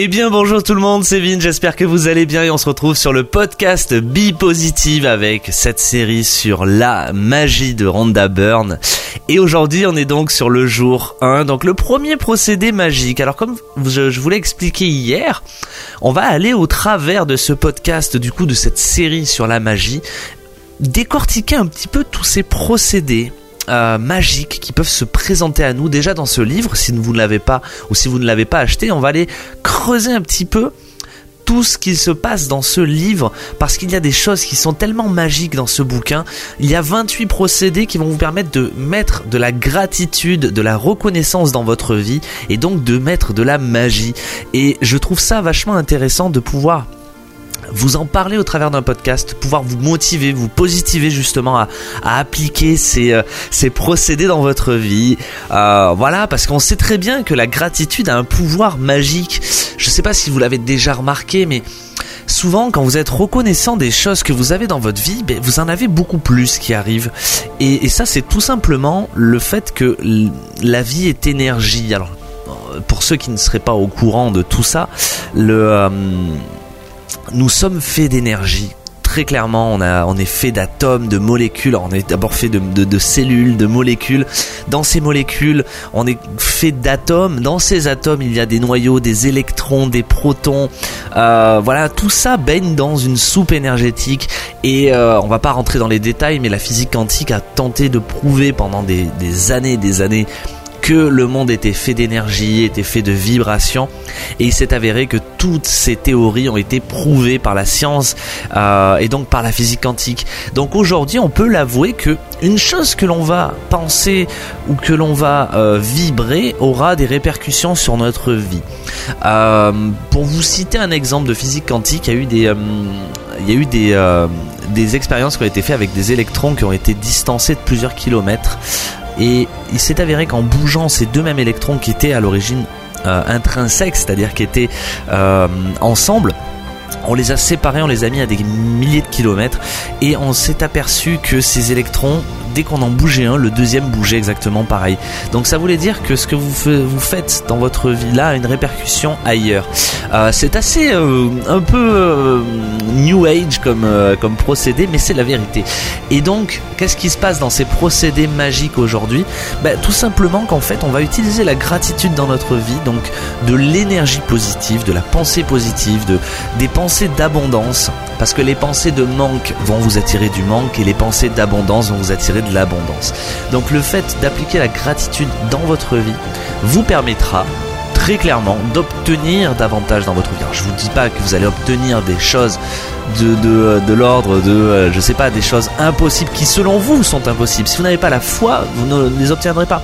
Eh bien bonjour tout le monde, c'est Vin, j'espère que vous allez bien et on se retrouve sur le podcast Be Positive avec cette série sur la magie de Rhonda Byrne. Et aujourd'hui on est donc sur le jour 1, donc le premier procédé magique. Alors comme je, je voulais expliquer hier, on va aller au travers de ce podcast, du coup de cette série sur la magie, décortiquer un petit peu tous ces procédés euh, magiques qui peuvent se présenter à nous déjà dans ce livre. Si vous ne l'avez pas ou si vous ne l'avez pas acheté, on va aller creuser un petit peu tout ce qui se passe dans ce livre parce qu'il y a des choses qui sont tellement magiques dans ce bouquin. Il y a 28 procédés qui vont vous permettre de mettre de la gratitude, de la reconnaissance dans votre vie et donc de mettre de la magie. Et je trouve ça vachement intéressant de pouvoir vous en parler au travers d'un podcast, pouvoir vous motiver, vous positiver justement à, appliquer ces, euh, ces, procédés dans votre vie. Euh, voilà, parce qu'on sait très bien que la gratitude a un pouvoir magique. Je ne sais pas si vous l'avez déjà remarqué, mais souvent quand vous êtes reconnaissant des choses que vous avez dans votre vie, ben, vous en avez beaucoup plus qui arrivent. Et, ça, c'est tout simplement le fait que la vie est énergie. Alors, pour ceux qui ne seraient pas au courant de tout ça, le... Euh, nous sommes faits d'énergie. Très clairement, on, est fait d'atomes, de molécules. On est d'abord fait de, de, cellules, de molécules. Dans ces molécules, on est fait d'atomes. Dans ces atomes, il y a des noyaux, des électrons, des protons. Euh, voilà, tout ça baigne dans une soupe énergétique. Et euh, on va pas rentrer dans les détails, mais la physique quantique a tenté de prouver pendant des, des années, des années que le monde était fait d'énergie, était fait de vibrations, et il s'est avéré que toutes ces théories ont été prouvées par la science euh, et donc par la physique quantique. Donc aujourd'hui, on peut l'avouer que une chose que l'on va penser ou que l'on va euh, vibrer aura des répercussions sur notre vie. Euh, pour vous citer un exemple de physique quantique, il y a eu des, il y a eu des, des expériences qui ont été faites avec des électrons qui ont été distancés de plusieurs kilomètres et il s'est avéré qu'en bougeant ces deux mêmes électrons qui étaient à l'origine euh, intrinsèques, c'est-à-dire qui étaient euh, ensemble, on les a séparés, on les a mis à des milliers de kilomètres et on s'est aperçu que ces électrons qu'on en bougeait un, le deuxième bougeait exactement pareil. Donc ça voulait dire que ce que vous, faites dans votre vie là a une répercussion ailleurs. Euh, c'est assez euh, un peu euh, new age comme, comme procédé, mais c'est la vérité. Et donc, qu'est-ce qui se passe dans ces procédés magiques aujourd'hui? Ben, Tout simplement qu'en fait, on va utiliser la gratitude dans notre vie, donc de l'énergie positive, de la pensée positive, de, des pensées d'abondance, parce que les pensées de manque vont vous attirer du manque et les pensées d'abondance vont vous attirer de l'abondance. Donc le fait d'appliquer la gratitude dans votre vie vous permettra très clairement d'obtenir davantage dans votre vie. Je vous dis pas que vous allez obtenir des choses de, de, de l'ordre de, euh, je sais pas, des choses impossibles qui selon vous sont impossibles. Si vous n'avez pas la foi, vous ne les obtiendrez pas.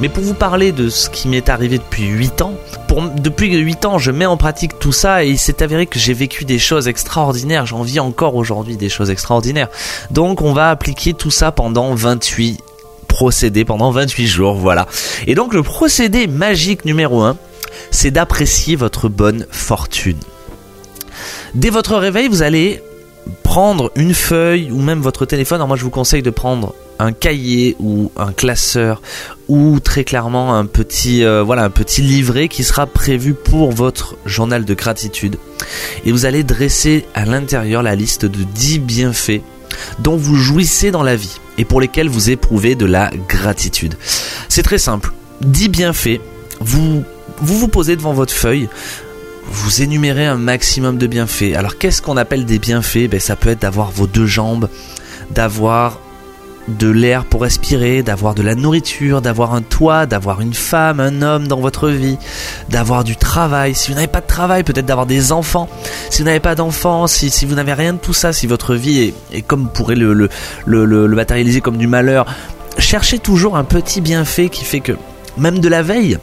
Mais pour vous parler de ce qui m'est arrivé depuis 8 ans, depuis 8 ans, je mets en pratique tout ça et il s'est avéré que j'ai vécu des choses extraordinaires. J'en vis encore aujourd'hui des choses extraordinaires. Donc on va appliquer tout ça pendant 28 procédés, pendant 28 jours, voilà. Et donc le procédé magique numéro 1, c'est d'apprécier votre bonne fortune. Dès votre réveil, vous allez prendre une feuille ou même votre téléphone. Alors moi, je vous conseille de prendre un cahier ou un classeur ou très clairement un petit euh, voilà un petit livret qui sera prévu pour votre journal de gratitude et vous allez dresser à l'intérieur la liste de 10 bienfaits dont vous jouissez dans la vie et pour lesquels vous éprouvez de la gratitude. C'est très simple. 10 bienfaits, vous vous vous posez devant votre feuille, vous énumérez un maximum de bienfaits. Alors qu'est-ce qu'on appelle des bienfaits? Ben, Ça peut être d'avoir vos deux jambes, d'avoir de l'air pour respirer, d'avoir de la nourriture, d'avoir un toit, d'avoir une femme, un homme dans votre vie, d'avoir du travail. Si vous n'avez pas de travail, peut-être d'avoir des enfants. Si vous n'avez pas d'enfants, si, si, vous n'avez rien de tout ça, si votre vie est, comme vous pourrez le, le, le, le matérialiser comme du malheur, cherchez toujours un petit bienfait qui fait que, même de la veille,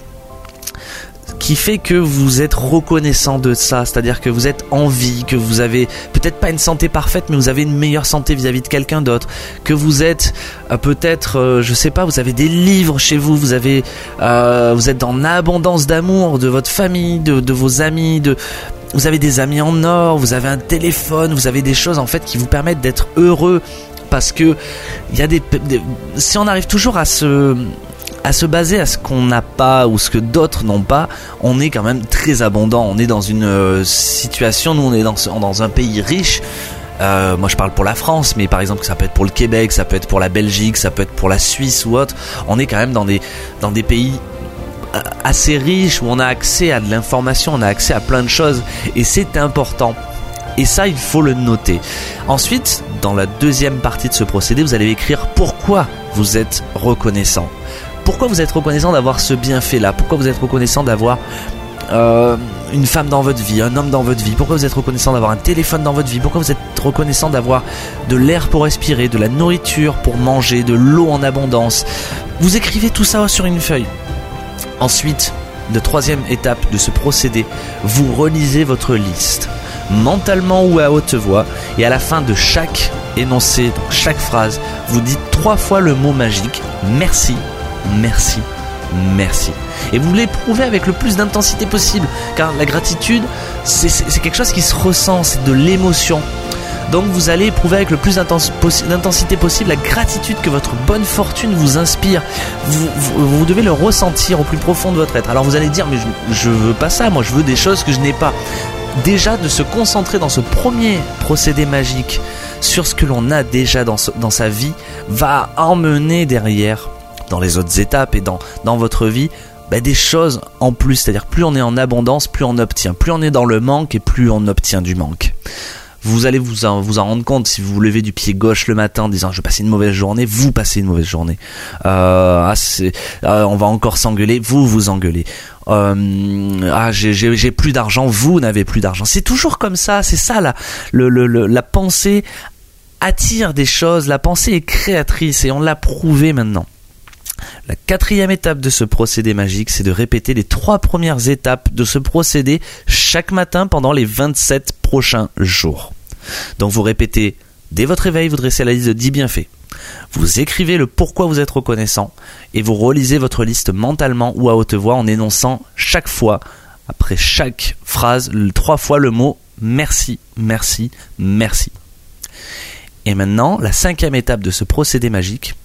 qui fait que vous êtes reconnaissant de ça, c'est-à-dire que vous êtes en vie, que vous avez peut-être pas une santé parfaite, mais vous avez une meilleure santé vis-à-vis de quelqu'un d'autre, que vous êtes euh, peut-être, euh, je sais pas, vous avez des livres chez vous, vous avez, euh, vous êtes dans abondance d'amour de votre famille, de, de vos amis, de vous avez des amis en or, vous avez un téléphone, vous avez des choses en fait qui vous permettent d'être heureux parce que il y a des, si on arrive toujours à se à se baser à ce qu'on n'a pas ou ce que d'autres n'ont pas, on est quand même très abondant. On est dans une euh, situation, nous on est dans, un pays riche. Euh, moi je parle pour la France, mais par exemple ça peut être pour le Québec, ça peut être pour la Belgique, ça peut être pour la Suisse ou autre. On est quand même dans des, dans des pays euh, assez riches où on a accès à de l'information, on a accès à plein de choses et c'est important. Et ça, il faut le noter. Ensuite, dans la deuxième partie de ce procédé, vous allez écrire pourquoi vous êtes reconnaissant. Pourquoi vous êtes reconnaissant d'avoir ce bienfait-là? Pourquoi vous êtes reconnaissant d'avoir euh, une femme dans votre vie, un homme dans votre vie? Pourquoi vous êtes reconnaissant d'avoir un téléphone dans votre vie? Pourquoi vous êtes reconnaissant d'avoir de l'air pour respirer, de la nourriture pour manger, de l'eau en abondance? Vous écrivez tout ça sur une feuille. Ensuite, la troisième étape de ce procédé, vous relisez votre liste mentalement ou à haute voix et à la fin de chaque énoncé, chaque phrase, vous dites trois fois le mot magique merci, merci, merci. Et vous l'éprouvez avec le plus d'intensité possible car la gratitude c'est quelque chose qui se ressent, c'est de l'émotion. Donc vous allez éprouver avec le plus d'intensité possible la gratitude que votre bonne fortune vous inspire. Vous, devez le ressentir au plus profond de votre être. Alors vous allez dire mais je, je veux pas ça, moi je veux des choses que je n'ai pas déjà de se concentrer dans ce premier procédé magique sur ce que l'on a déjà dans, sa vie va emmener derrière, dans les autres étapes et dans, dans votre vie, bah, des choses en plus. C'est-à-dire plus on est en abondance, plus on obtient. Plus on est dans le manque et plus on obtient du manque. Vous allez vous en, vous en rendre compte si vous vous levez du pied gauche le matin en disant je vais passer une mauvaise journée, vous passez une mauvaise journée. Euh, ah, euh, on va encore s'engueuler, vous vous engueulez. Euh, ah j'ai plus d'argent, vous n'avez plus d'argent. C'est toujours comme ça, c'est ça la, le, le, la pensée attire des choses, la pensée est créatrice et on l'a prouvé maintenant. La quatrième étape de ce procédé magique, c'est de répéter les trois premières étapes de ce procédé chaque matin pendant les 27 prochains jours. Donc vous répétez dès votre réveil, vous dressez la liste de 10 bienfaits. Vous écrivez le pourquoi vous êtes reconnaissant et vous relisez votre liste mentalement ou à haute voix en énonçant chaque fois, après chaque phrase, trois fois le mot merci, merci, merci. Et maintenant, la cinquième étape de ce procédé magique,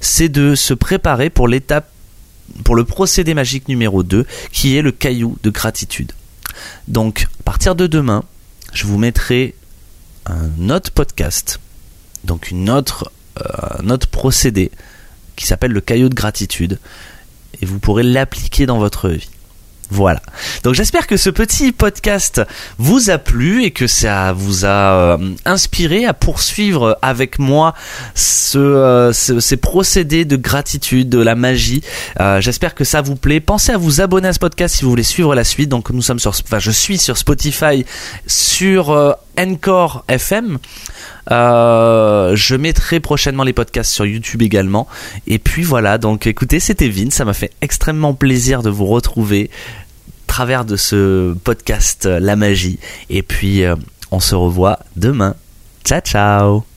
c'est de se préparer pour l'étape pour le procédé magique numéro 2 qui est le caillou de gratitude. Donc à partir de demain, je vous mettrai un autre podcast, donc une autre, euh, un autre procédé qui s'appelle le caillou de gratitude et vous pourrez l'appliquer dans votre vie. Voilà. Donc j'espère que ce petit podcast vous a plu et que ça vous a euh, inspiré à poursuivre avec moi ce, euh, ces procédés de gratitude, de la magie. Euh, j'espère que ça vous plaît. Pensez à vous abonner à ce podcast si vous voulez suivre la suite. Donc nous sommes sur, enfin je suis sur Spotify, sur Encore FM. je mettrai prochainement les podcasts sur YouTube également. Et puis voilà, donc écoutez, c'était Vin, ça m'a fait extrêmement plaisir de vous retrouver travers de ce podcast La Magie. Et puis, euh, on se revoit demain. Ciao, ciao